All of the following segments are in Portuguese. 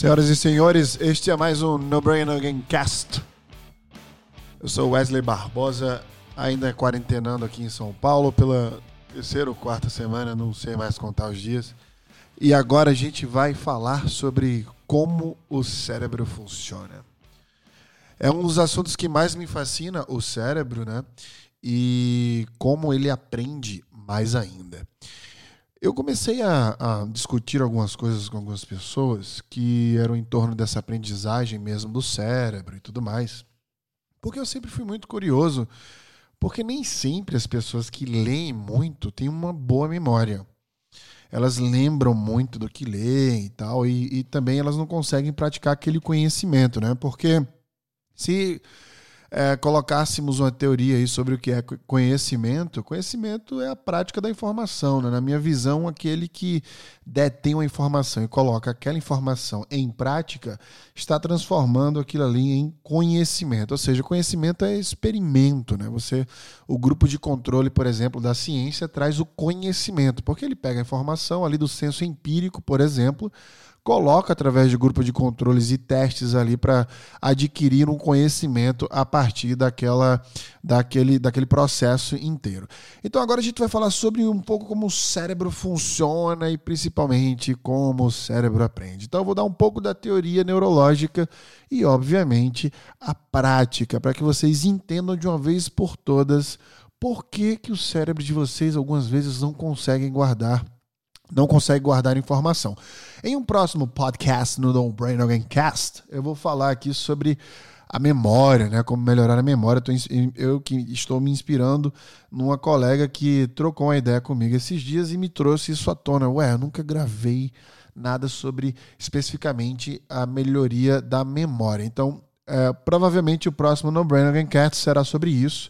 Senhoras e senhores, este é mais um No Brain Again Cast. Eu sou Wesley Barbosa, ainda quarentenando aqui em São Paulo pela terceira ou quarta semana, não sei mais contar os dias. E agora a gente vai falar sobre como o cérebro funciona. É um dos assuntos que mais me fascina, o cérebro, né? E como ele aprende mais ainda. Eu comecei a, a, discutir algumas coisas com algumas pessoas que eram em torno dessa aprendizagem mesmo do cérebro e tudo mais. Porque eu sempre fui muito curioso, porque nem sempre as pessoas que leem muito têm uma boa memória. Elas lembram muito do que leem e tal, e, e também elas não conseguem praticar aquele conhecimento, né? Porque se é, colocássemos uma teoria aí sobre o que é conhecimento, conhecimento é a prática da informação. Né? Na minha visão, aquele que detém uma informação e coloca aquela informação em prática está transformando aquilo ali em conhecimento. Ou seja, conhecimento é experimento. Né? Você, o grupo de controle, por exemplo, da ciência traz o conhecimento, porque ele pega a informação ali do senso empírico, por exemplo coloca através de grupo de controles e testes ali para adquirir um conhecimento a partir daquela, daquele, daquele processo inteiro. Então agora a gente vai falar sobre um pouco como o cérebro funciona e principalmente como o cérebro aprende. Então eu vou dar um pouco da teoria neurológica e obviamente a prática para que vocês entendam de uma vez por todas por que, que o cérebro de vocês algumas vezes não conseguem guardar não consegue guardar informação. Em um próximo podcast no Don't Brain Again Cast, eu vou falar aqui sobre a memória, né? Como melhorar a memória. Eu que estou me inspirando numa colega que trocou uma ideia comigo esses dias e me trouxe isso à tona. Ué, eu nunca gravei nada sobre especificamente a melhoria da memória. Então, é, provavelmente o próximo No Brain Again Cast será sobre isso.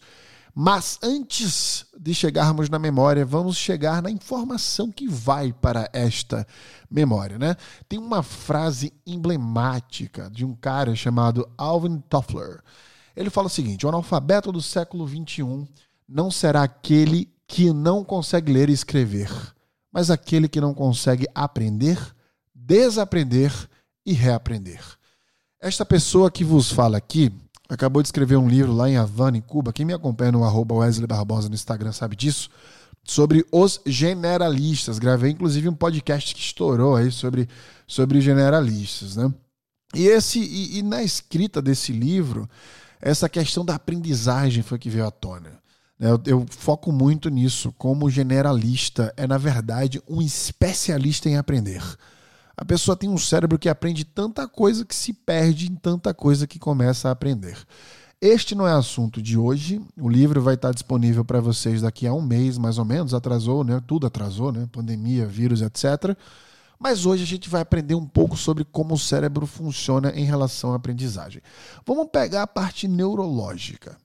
Mas antes de chegarmos na memória, vamos chegar na informação que vai para esta memória, né? Tem uma frase emblemática de um cara chamado Alvin Toffler. Ele fala o seguinte: o analfabeto do século XXI não será aquele que não consegue ler e escrever, mas aquele que não consegue aprender, desaprender e reaprender. Esta pessoa que vos fala aqui acabou de escrever um livro lá em Havana, em Cuba. Quem me acompanha no arroba Wesley Barbosa no Instagram sabe disso. Sobre os generalistas. Gravei, inclusive, um podcast que estourou aí sobre, sobre generalistas, né? E, esse, e, e na escrita desse livro, essa questão da aprendizagem foi que veio à tona. Eu, eu, foco muito nisso, como generalista é, na verdade, um especialista em aprender a pessoa tem um cérebro que aprende tanta coisa que se perde em tanta coisa que começa a aprender. Este não é assunto de hoje. O livro vai estar disponível para vocês daqui a um mês, mais ou menos. Atrasou, né? Tudo atrasou, né? Pandemia, vírus, etc. Mas hoje a gente vai aprender um pouco sobre como o cérebro funciona em relação à aprendizagem. Vamos pegar a parte neurológica.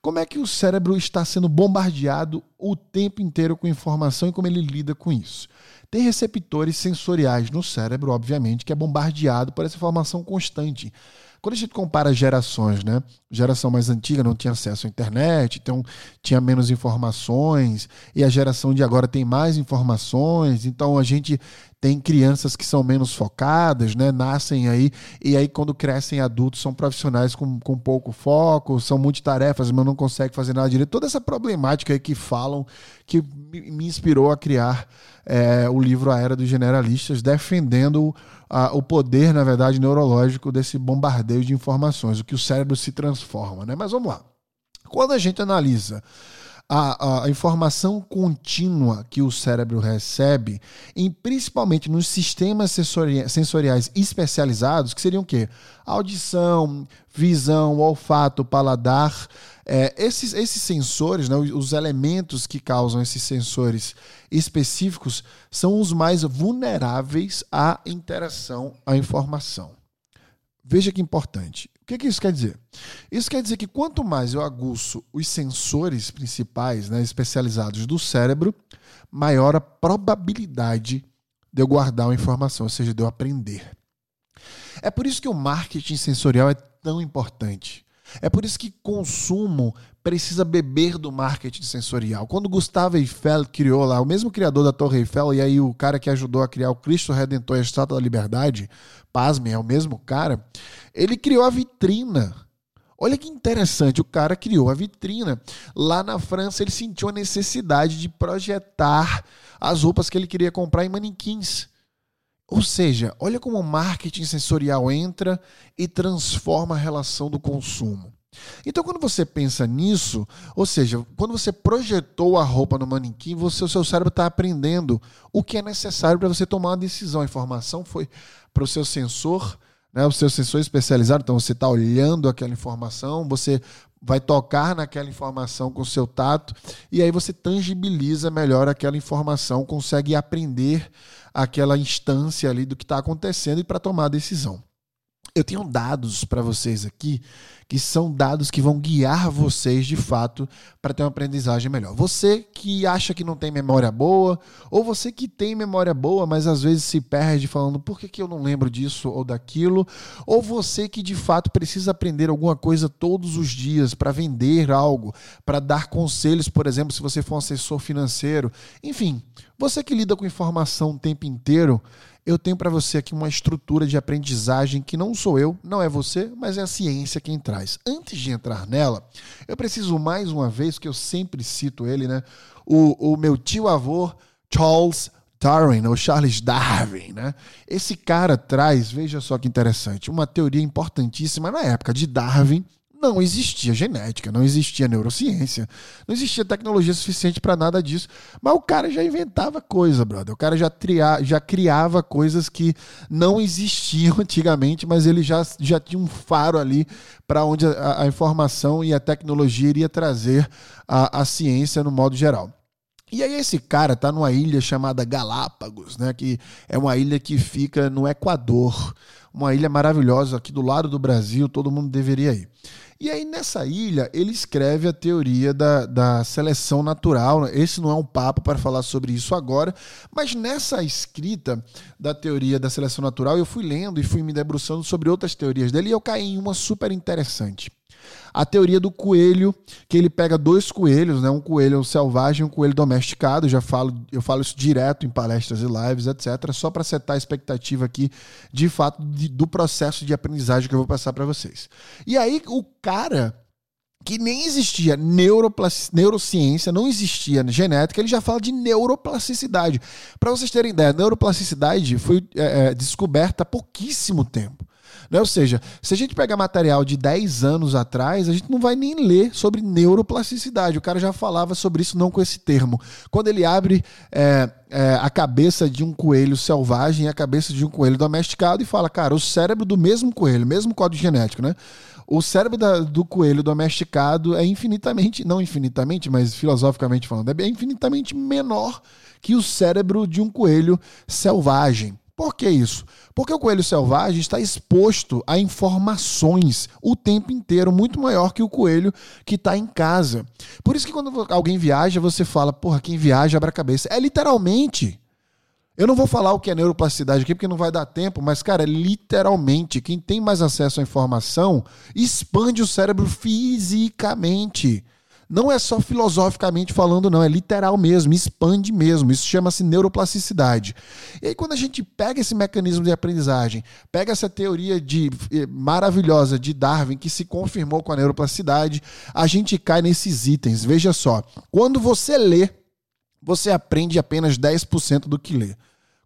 Como é que o cérebro está sendo bombardeado o tempo inteiro com informação e como ele lida com isso? Tem receptores sensoriais no cérebro, obviamente, que é bombardeado por essa informação constante. Quando a gente compara gerações, né? Geração mais antiga não tinha acesso à internet, então tinha menos informações, e a geração de agora tem mais informações, então a gente tem crianças que são menos focadas, né? Nascem aí, e aí quando crescem adultos são profissionais com, com pouco foco, são multitarefas, mas não conseguem fazer nada direito. Toda essa problemática aí que falam, que me inspirou a criar é, o livro A Era dos Generalistas, defendendo a, o poder, na verdade, neurológico desse bombardeio de informações, o que o cérebro se transforma, né? Mas vamos lá. Quando a gente analisa a, a, informação contínua que o cérebro recebe, em, principalmente nos sistemas sensoriais especializados, que seriam o quê? Audição, visão, olfato, paladar. É, esses, esses sensores, né, os elementos que causam esses sensores específicos, são os mais vulneráveis à interação à informação. Veja que importante. Que, que, isso quer dizer? Isso quer dizer que quanto mais eu aguço os sensores principais, né, especializados do cérebro, maior a probabilidade de eu guardar uma informação, ou seja, de eu aprender. É por isso que o marketing sensorial é tão importante. É por isso que consumo precisa beber do marketing sensorial. Quando Gustavo Eiffel criou lá, o mesmo criador da Torre Eiffel, e aí o cara que ajudou a criar o Cristo Redentor e a Estátua da Liberdade, pasmem, é o mesmo cara, ele criou a vitrina. Olha que interessante, o cara criou a vitrina. Lá na França, ele sentiu a necessidade de projetar as roupas que ele queria comprar em manequins. Ou seja, olha como o marketing sensorial entra e transforma a relação do consumo. Então, quando você pensa nisso, ou seja, quando você projetou a roupa no manequim, você, o seu cérebro está aprendendo o que é necessário para você tomar uma decisão. A informação foi para o seu sensor, né, o seu sensor especializado. Então, você está olhando aquela informação, você vai tocar naquela informação com o seu tato e aí você tangibiliza melhor aquela informação, consegue aprender aquela instância ali do que está acontecendo e para tomar a decisão. Eu tenho dados para vocês aqui que são dados que vão guiar vocês de fato para ter uma aprendizagem melhor. Você que acha que não tem memória boa, ou você que tem memória boa, mas às vezes se perde falando por que, que eu não lembro disso ou daquilo, ou você que de fato precisa aprender alguma coisa todos os dias para vender algo, para dar conselhos, por exemplo, se você for um assessor financeiro, enfim, você que lida com informação o tempo inteiro eu tenho para você aqui uma estrutura de aprendizagem que não sou eu, não é você, mas é a ciência quem traz. Antes de entrar nela, eu preciso mais uma vez, que eu sempre cito ele, né? O, o meu tio-avô, Charles Darwin, ou Charles Darwin, né? Esse cara traz, veja só que interessante, uma teoria importantíssima na época de Darwin, não existia genética, não existia neurociência, não existia tecnologia suficiente para nada disso. Mas o cara já inventava coisa, brother. O cara já, tria, já criava coisas que não existiam antigamente, mas ele já, já tinha um faro ali para onde a, a, informação e a tecnologia iria trazer a, a ciência no modo geral. E aí esse cara tá numa ilha chamada Galápagos, né, que é uma ilha que fica no Equador, uma ilha maravilhosa aqui do lado do Brasil, todo mundo deveria ir. E aí, nessa ilha, ele escreve a teoria da, da seleção natural. Esse não é um papo para falar sobre isso agora, mas nessa escrita da teoria da seleção natural, eu fui lendo e fui me debruçando sobre outras teorias dele e eu caí em uma super interessante. A teoria do coelho, que ele pega dois coelhos, né? um coelho selvagem e um coelho domesticado. Eu já falo, eu falo isso direto em palestras e lives, etc. Só para setar a expectativa aqui, de fato, de, do processo de aprendizagem que eu vou passar para vocês. E aí, o cara que nem existia neurociência, não existia genética, ele já fala de neuroplasticidade. Para vocês terem ideia, neuroplasticidade foi é, é, descoberta há pouquíssimo tempo. Né? Ou seja, se a gente pegar material de 10 anos atrás, a gente não vai nem ler sobre neuroplasticidade. O cara já falava sobre isso, não com esse termo. Quando ele abre é, é, a cabeça de um coelho selvagem e a cabeça de um coelho domesticado e fala, cara, o cérebro do mesmo coelho, mesmo código genético, né? O cérebro da, do coelho domesticado é infinitamente, não infinitamente, mas filosoficamente falando, é infinitamente menor que o cérebro de um coelho selvagem. Por que isso? Porque o coelho selvagem está exposto a informações o tempo inteiro, muito maior que o coelho que está em casa. Por isso que quando alguém viaja, você fala, porra, quem viaja abre a cabeça. É literalmente. Eu não vou falar o que é neuroplasticidade aqui porque não vai dar tempo, mas, cara, literalmente, quem tem mais acesso à informação expande o cérebro fisicamente. Não é só filosoficamente falando, não, é literal mesmo, expande mesmo. Isso chama-se neuroplasticidade. E aí, quando a gente pega esse mecanismo de aprendizagem, pega essa teoria de eh, maravilhosa de Darwin, que se confirmou com a neuroplasticidade, a gente cai nesses itens. Veja só, quando você lê, você aprende apenas 10% do que lê.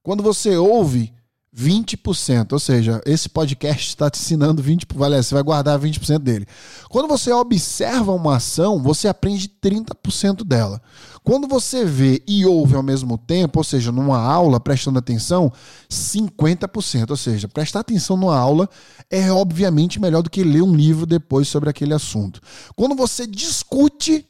Quando você ouve, 20%. Ou seja, esse podcast está te ensinando 20%. Vale, você vai guardar 20% dele. Quando você observa uma ação, você aprende 30% dela. Quando você vê e ouve ao mesmo tempo, ou seja, numa aula, prestando atenção, 50%. Ou seja, prestar atenção numa aula é obviamente melhor do que ler um livro depois sobre aquele assunto. Quando você discute,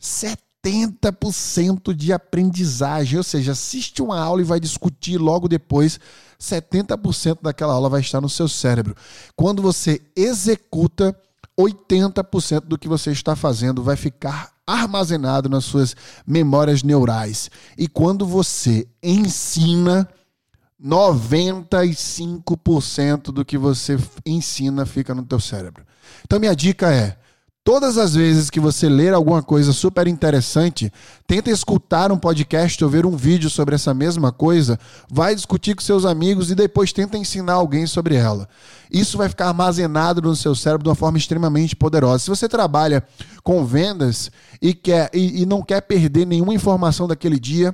70%. 70% de aprendizagem, ou seja, assiste uma aula e vai discutir logo depois, 70% daquela aula vai estar no seu cérebro. Quando você executa, 80% do que você está fazendo vai ficar armazenado nas suas memórias neurais. E quando você ensina, 95% do que você ensina fica no teu cérebro. Então minha dica é: Todas as vezes que você ler alguma coisa super interessante, tenta escutar um podcast ou ver um vídeo sobre essa mesma coisa, vai discutir com seus amigos e depois tenta ensinar alguém sobre ela. Isso vai ficar armazenado no seu cérebro de uma forma extremamente poderosa. Se você trabalha com vendas e, quer, e, e não quer perder nenhuma informação daquele dia,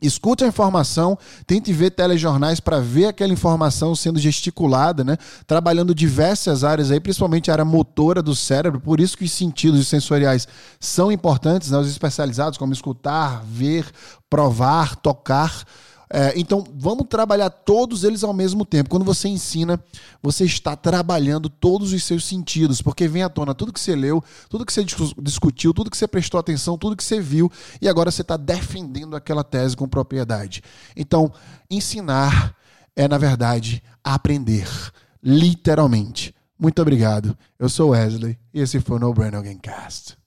Escute a informação, tente ver telejornais para ver aquela informação sendo gesticulada, né? Trabalhando diversas áreas aí, principalmente a área motora do cérebro, por isso que os sentidos sensoriais são importantes, né? Os especializados, como escutar, ver, provar, tocar. É, então, vamos trabalhar todos eles ao mesmo tempo. Quando você ensina, você está trabalhando todos os seus sentidos, porque vem à tona tudo que você leu, tudo que você discutiu, tudo que você prestou atenção, tudo que você viu, e agora você está defendendo aquela tese com propriedade. Então, ensinar é, na verdade, aprender. Literalmente. Muito obrigado. Eu sou Wesley e esse foi o No Brain Gamecast.